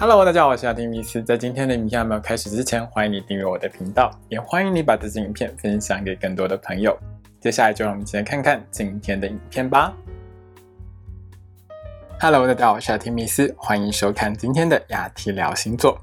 Hello，大家好，我是阿丁米斯。在今天的影片还没有开始之前，欢迎你订阅我的频道，也欢迎你把这支影片分享给更多的朋友。接下来就让我们一起来看看今天的影片吧。Hello，大家好，我是阿丁米斯，欢迎收看今天的雅提聊星座。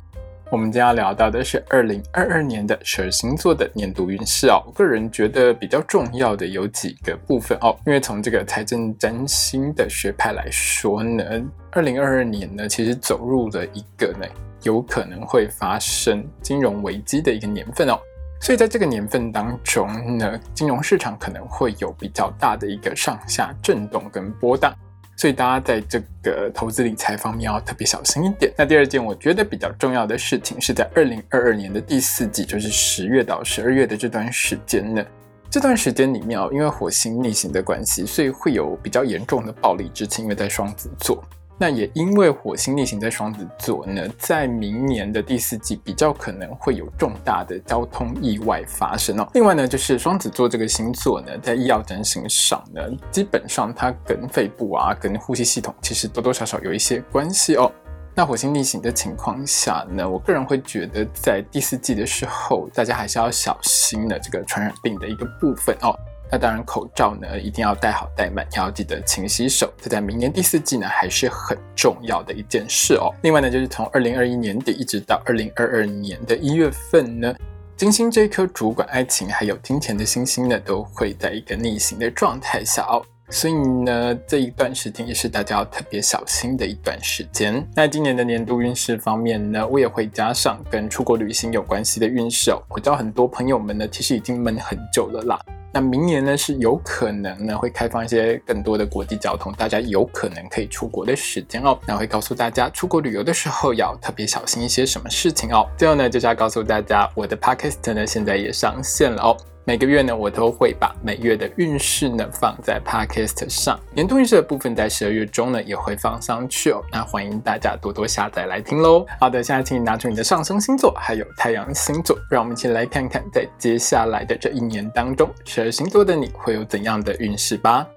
我们今天要聊到的是二零二二年的十二星座的年度运势哦。我个人觉得比较重要的有几个部分哦，因为从这个财政占星的学派来说呢，二零二二年呢其实走入了一个呢有可能会发生金融危机的一个年份哦。所以在这个年份当中呢，金融市场可能会有比较大的一个上下震动跟波荡。所以大家在这个投资理财方面要特别小心一点。那第二件我觉得比较重要的事情是在二零二二年的第四季，就是十月到十二月的这段时间呢。这段时间里面哦，因为火星逆行的关系，所以会有比较严重的暴力之情，因为在双子座。那也因为火星逆行在双子座呢，在明年的第四季比较可能会有重大的交通意外发生哦。另外呢，就是双子座这个星座呢，在医药整形上呢，基本上它跟肺部啊、跟呼吸系统其实多多少少有一些关系哦。那火星逆行的情况下呢，我个人会觉得在第四季的时候，大家还是要小心的这个传染病的一个部分哦。那当然，口罩呢一定要戴好戴满，要记得勤洗手。这在明年第四季呢还是很重要的一件事哦。另外呢，就是从二零二一年底一直到二零二二年的一月份呢，金星这颗主管爱情还有金钱的星星呢，都会在一个逆行的状态下哦。所以呢，这一段时间也是大家要特别小心的一段时间。那今年的年度运势方面呢，我也会加上跟出国旅行有关系的运势哦。我知道很多朋友们呢，其实已经闷很久了啦。那明年呢是有可能呢会开放一些更多的国际交通，大家有可能可以出国的时间哦。那会告诉大家出国旅游的时候要特别小心一些什么事情哦。最后呢就是要告诉大家，我的 podcast 呢现在也上线了哦。每个月呢，我都会把每月的运势呢放在 Podcast 上，年度运势的部分在十二月中呢也会放上去哦。那欢迎大家多多下载来听喽。好的，现在请你拿出你的上升星座还有太阳星座，让我们一起来看看在接下来的这一年当中，十二星座的你会有怎样的运势吧。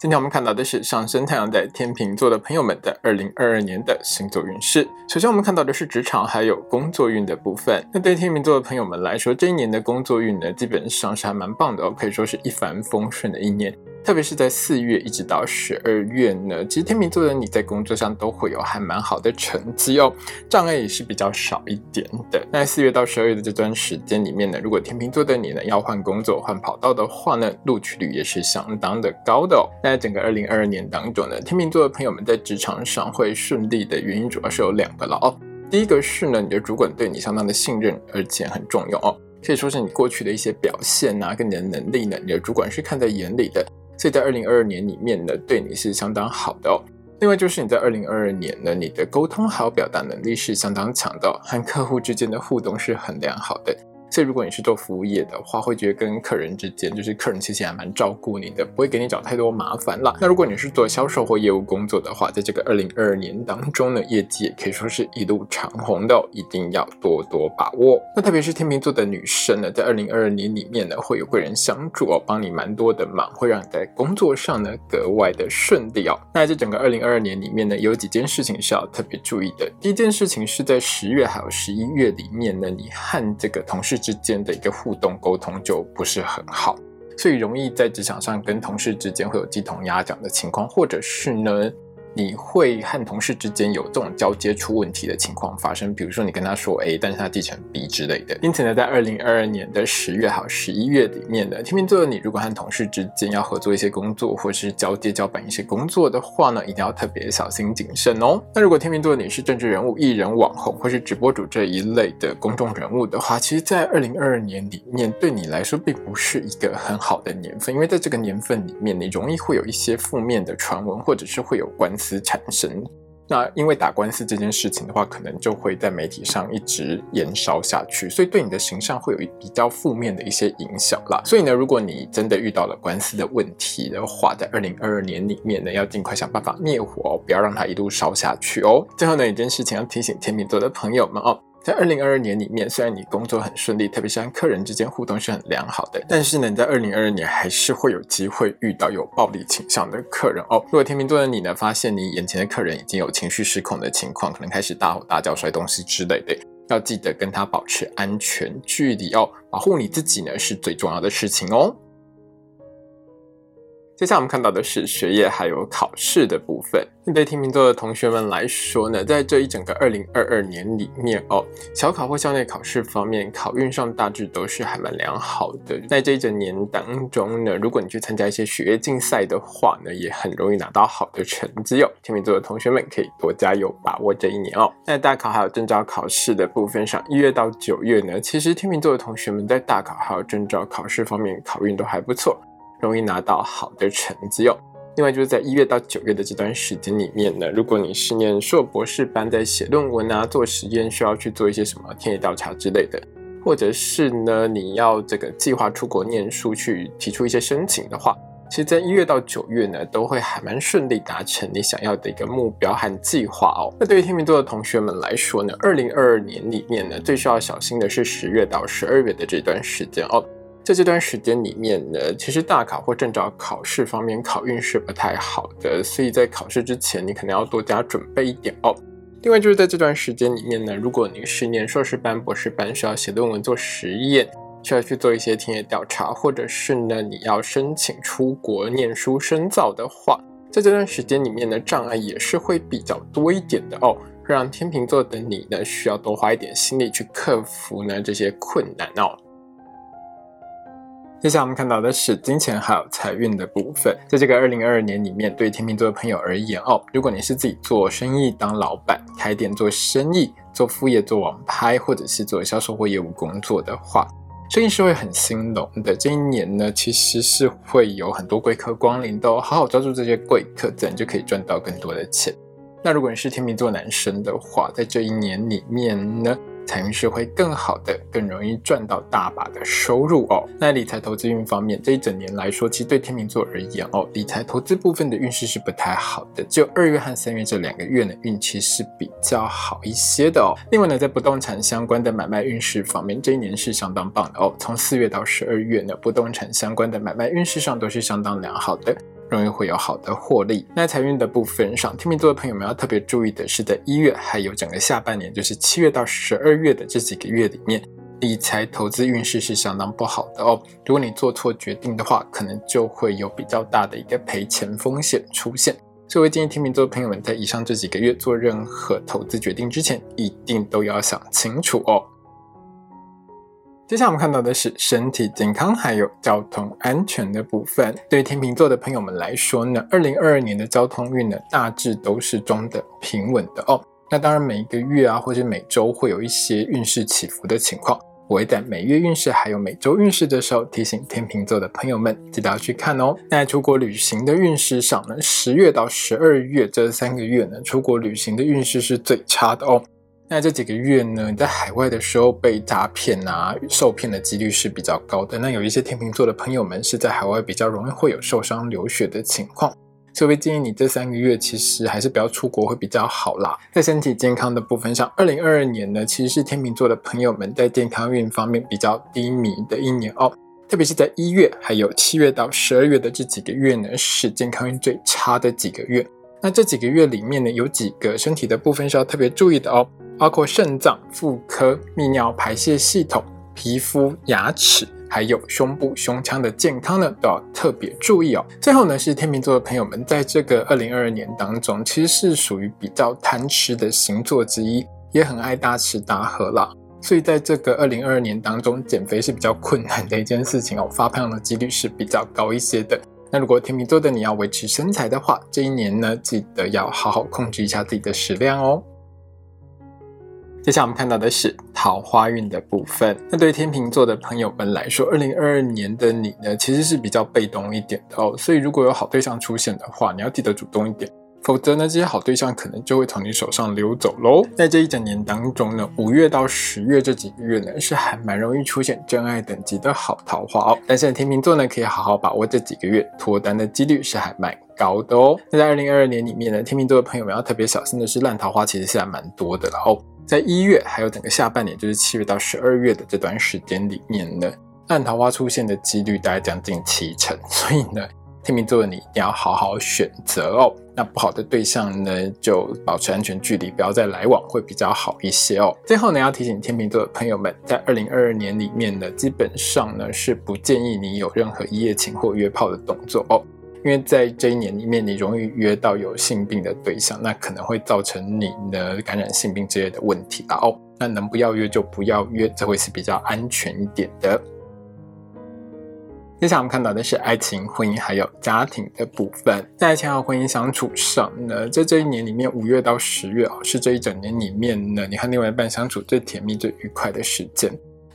今天我们看到的是上升太阳在天秤座的朋友们的二零二二年的星座运势。首先，我们看到的是职场还有工作运的部分。那对天秤座的朋友们来说，这一年的工作运呢，基本上是还蛮棒的哦，可以说是一帆风顺的一年。特别是在四月一直到十二月呢，其实天秤座的你在工作上都会有还蛮好的成绩哦，障碍也是比较少一点的。那四月到十二月的这段时间里面呢，如果天秤座的你呢要换工作换跑道的话呢，录取率也是相当的高的哦。那在整个二零二二年当中呢，天秤座的朋友们在职场上会顺利的原因主要是有两个了哦。第一个是呢，你的主管对你相当的信任，而且很重要哦，可以说是你过去的一些表现啊，跟你的能力呢，你的主管是看在眼里的。所以在二零二二年里面呢，对你是相当好的哦。另外就是你在二零二二年呢，你的沟通还有表达能力是相当强的，和客户之间的互动是很良好的。所以，如果你是做服务业的话，会觉得跟客人之间，就是客人其实还蛮照顾你的，不会给你找太多麻烦啦。那如果你是做销售或业务工作的话，在这个二零二二年当中呢，业绩也可以说是一路长虹的，哦一定要多多把握。那特别是天秤座的女生呢，在二零二二年里面呢，会有贵人相助哦，帮你蛮多的忙，会让你在工作上呢格外的顺利哦。那在整个二零二二年里面呢，有几件事情是要特别注意的。第一件事情是在十月还有十一月里面呢，你和这个同事。之间的一个互动沟通就不是很好，所以容易在职场上跟同事之间会有鸡同鸭讲的情况，或者是呢。你会和同事之间有这种交接出问题的情况发生，比如说你跟他说 A，但是他继承 B 之类的。因此呢，在二零二二年的十月还有十一月里面呢，天秤座的你如果和同事之间要合作一些工作，或是交接交办一些工作的话呢，一定要特别小心谨慎哦。那如果天秤座的你是政治人物、艺人、网红或是直播主这一类的公众人物的话，其实，在二零二二年里面，对你来说并不是一个很好的年份，因为在这个年份里面，你容易会有一些负面的传闻，或者是会有关。司产生，那因为打官司这件事情的话，可能就会在媒体上一直延烧下去，所以对你的形象会有比较负面的一些影响啦。所以呢，如果你真的遇到了官司的问题的话，在二零二二年里面呢，要尽快想办法灭火哦，不要让它一路烧下去哦。最后呢，一件事情要提醒天秤座的朋友们哦。在二零二二年里面，虽然你工作很顺利，特别是和客人之间互动是很良好的，但是呢，你在二零二二年还是会有机会遇到有暴力倾向的客人哦。如果天秤座的你呢，发现你眼前的客人已经有情绪失控的情况，可能开始大吼大叫、摔东西之类的，要记得跟他保持安全距离哦，保护你自己呢是最重要的事情哦。接下来我们看到的是学业还有考试的部分。对天秤座的同学们来说呢，在这一整个二零二二年里面哦，小考或校内考试方面，考运上大致都是还蛮良好的。在这一整年当中呢，如果你去参加一些学业竞赛的话呢，也很容易拿到好的成绩哦。天秤座的同学们可以多加油，把握这一年哦。在大考还有证照考试的部分上，一月到九月呢，其实天秤座的同学们在大考还有证照考试方面考运都还不错。容易拿到好的成绩哦。另外就是在一月到九月的这段时间里面呢，如果你是念硕博士班，在写论文啊、做实验，需要去做一些什么田野调查之类的，或者是呢你要这个计划出国念书去提出一些申请的话，其实，在一月到九月呢，都会还蛮顺利达成你想要的一个目标和计划哦。那对于天秤座的同学们来说呢，二零二二年里面呢，最需要小心的是十月到十二月的这段时间哦。在这段时间里面呢，其实大考或证照考试方面考运是不太好的，所以在考试之前你可能要多加准备一点哦。另外就是在这段时间里面呢，如果你是念硕士班、博士班，需要写论文、做实验，需要去做一些田野调查，或者是呢你要申请出国念书深造的话，在这段时间里面呢，障碍也是会比较多一点的哦，让天秤座的你呢需要多花一点心力去克服呢这些困难哦。接下来我们看到的是金钱还有财运的部分。在这个二零二二年里面，对天秤座的朋友而言哦，如果你是自己做生意、当老板、开店做生意、做副业、做网拍，或者是做销售或业务工作的话，生意是会很兴隆的。这一年呢，其实是会有很多贵客光临，都好好抓住这些贵客，自然就可以赚到更多的钱。那如果你是天秤座男生的话，在这一年里面呢？财运是会更好的，更容易赚到大把的收入哦。那理财投资运方面，这一整年来说，其实对天秤座而言哦，理财投资部分的运势是不太好的。就二月和三月这两个月呢，运气是比较好一些的哦。另外呢，在不动产相关的买卖运势方面，这一年是相当棒的哦。从四月到十二月呢，不动产相关的买卖运势上都是相当良好的。容易会有好的获利。那财运的部分上，天秤座的朋友们要特别注意的是，在一月还有整个下半年，就是七月到十二月的这几个月里面，理财投资运势是相当不好的哦。如果你做错决定的话，可能就会有比较大的一个赔钱风险出现。所以，建议天秤座的朋友们在以上这几个月做任何投资决定之前，一定都要想清楚哦。接下来我们看到的是身体健康还有交通安全的部分。对于天秤座的朋友们来说呢，二零二二年的交通运呢大致都是中等平稳的哦。那当然每一个月啊或者每周会有一些运势起伏的情况，我会在每月运势还有每周运势的时候提醒天秤座的朋友们记得要去看哦。那出国旅行的运势上呢，十月到十二月这三个月呢，出国旅行的运势是最差的哦。那这几个月呢，你在海外的时候被诈骗啊、受骗的几率是比较高的。那有一些天秤座的朋友们是在海外比较容易会有受伤流血的情况，所以建议你这三个月其实还是不要出国会比较好啦。在身体健康的部分上，二零二二年呢，其实是天秤座的朋友们在健康运方面比较低迷的一年哦，特别是在一月还有七月到十二月的这几个月呢，是健康运最差的几个月。那这几个月里面呢，有几个身体的部分是要特别注意的哦。包括肾脏、妇科、泌尿、排泄系统、皮肤、牙齿，还有胸部、胸腔的健康呢，都要特别注意哦。最后呢，是天秤座的朋友们，在这个二零二二年当中，其实是属于比较贪吃的星座之一，也很爱大吃大喝啦。所以在这个二零二二年当中，减肥是比较困难的一件事情哦，发胖的几率是比较高一些的。那如果天秤座的你要维持身材的话，这一年呢，记得要好好控制一下自己的食量哦。接下来我们看到的是桃花运的部分。那对天秤座的朋友们来说，二零二二年的你呢，其实是比较被动一点的哦。所以如果有好对象出现的话，你要记得主动一点，否则呢，这些好对象可能就会从你手上溜走喽。在这一整年当中呢，五月到十月这几个月呢，是还蛮容易出现真爱等级的好桃花哦。但是天秤座呢，可以好好把握这几个月脱单的几率是还蛮高的哦。那在二零二二年里面呢，天秤座的朋友们要特别小心的是，烂桃花其实是还蛮多的了哦。在一月还有整个下半年，就是七月到十二月的这段时间里面呢，暗桃花出现的几率大概将近七成，所以呢。天秤座的你一定要好好选择哦。那不好的对象呢，就保持安全距离，不要再来往，会比较好一些哦。最后呢，要提醒天秤座的朋友们，在二零二二年里面呢，基本上呢是不建议你有任何一夜情或约炮的动作哦，因为在这一年里面，你容易约到有性病的对象，那可能会造成你的感染性病之类的问题啊哦。那能不要约就不要约，这会是比较安全一点的。接下来我们看到的是爱情、婚姻还有家庭的部分。在爱情和婚姻相处上呢，在这一年里面，五月到十月啊，是这一整年里面呢，你和另外一半相处最甜蜜、最愉快的时间。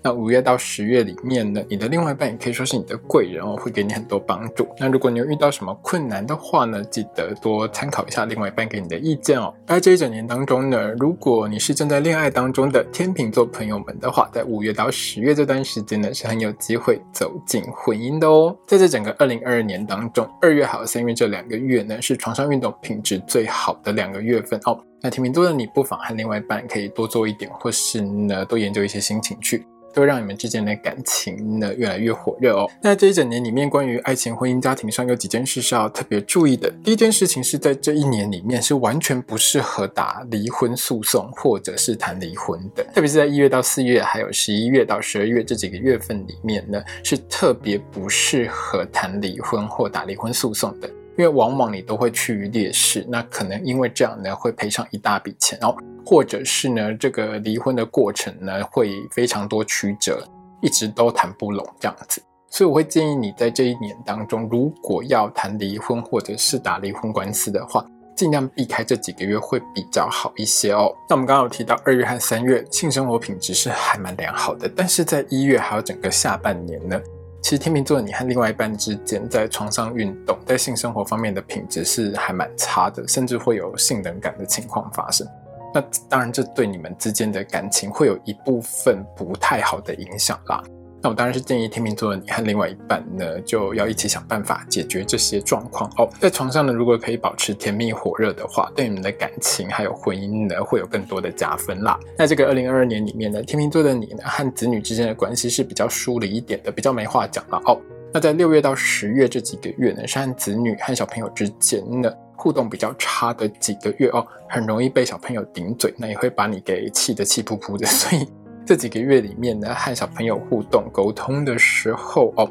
那五月到十月里面呢，你的另外一半也可以说是你的贵人哦，会给你很多帮助。那如果你有遇到什么困难的话呢，记得多参考一下另外一半给你的意见哦。在这一整年当中呢，如果你是正在恋爱当中的天秤座朋友们的话，在五月到十月这段时间呢，是很有机会走进婚姻的哦。在这整个二零二二年当中，二月还有三月这两个月呢，是床上运动品质最好的两个月份哦。那天秤座的你不妨和另外一半可以多做一点，或是呢多研究一些心情去。都让你们之间的感情呢越来越火热哦。那这一整年里面，关于爱情、婚姻、家庭上有几件事是要特别注意的。第一件事情是在这一年里面是完全不适合打离婚诉讼或者是谈离婚的，特别是在一月到四月，还有十一月到十二月这几个月份里面呢，是特别不适合谈离婚或打离婚诉讼的。因为往往你都会趋于劣势，那可能因为这样呢，会赔上一大笔钱哦，或者是呢，这个离婚的过程呢，会非常多曲折，一直都谈不拢这样子。所以我会建议你在这一年当中，如果要谈离婚或者是打离婚官司的话，尽量避开这几个月会比较好一些哦。那我们刚刚有提到二月和三月性生活品质是还蛮良好的，但是在一月还有整个下半年呢。其实天秤座你和另外一半之间在床上运动，在性生活方面的品质是还蛮差的，甚至会有性冷感的情况发生。那当然，这对你们之间的感情会有一部分不太好的影响啦。那我当然是建议天秤座的你和另外一半呢，就要一起想办法解决这些状况哦。在床上呢，如果可以保持甜蜜火热的话，对你们的感情还有婚姻呢，会有更多的加分啦。那这个二零二二年里面呢，天秤座的你呢，和子女之间的关系是比较疏离一点的，比较没话讲了哦。那在六月到十月这几个月呢，是和子女和小朋友之间呢互动比较差的几个月哦，很容易被小朋友顶嘴，那也会把你给气得气噗噗的，所以。这几个月里面呢，和小朋友互动沟通的时候哦，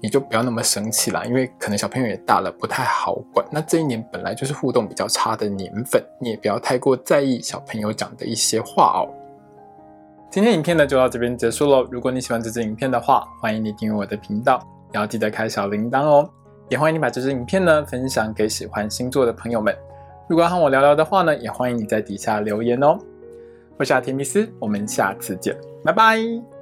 你就不要那么生气啦，因为可能小朋友也大了，不太好管。那这一年本来就是互动比较差的年份，你也不要太过在意小朋友讲的一些话哦。今天影片呢就到这边结束喽。如果你喜欢这支影片的话，欢迎你订阅我的频道，也要记得开小铃铛哦。也欢迎你把这支影片呢分享给喜欢星座的朋友们。如果要和我聊聊的话呢，也欢迎你在底下留言哦。我是阿提密斯，我们下次见，拜拜。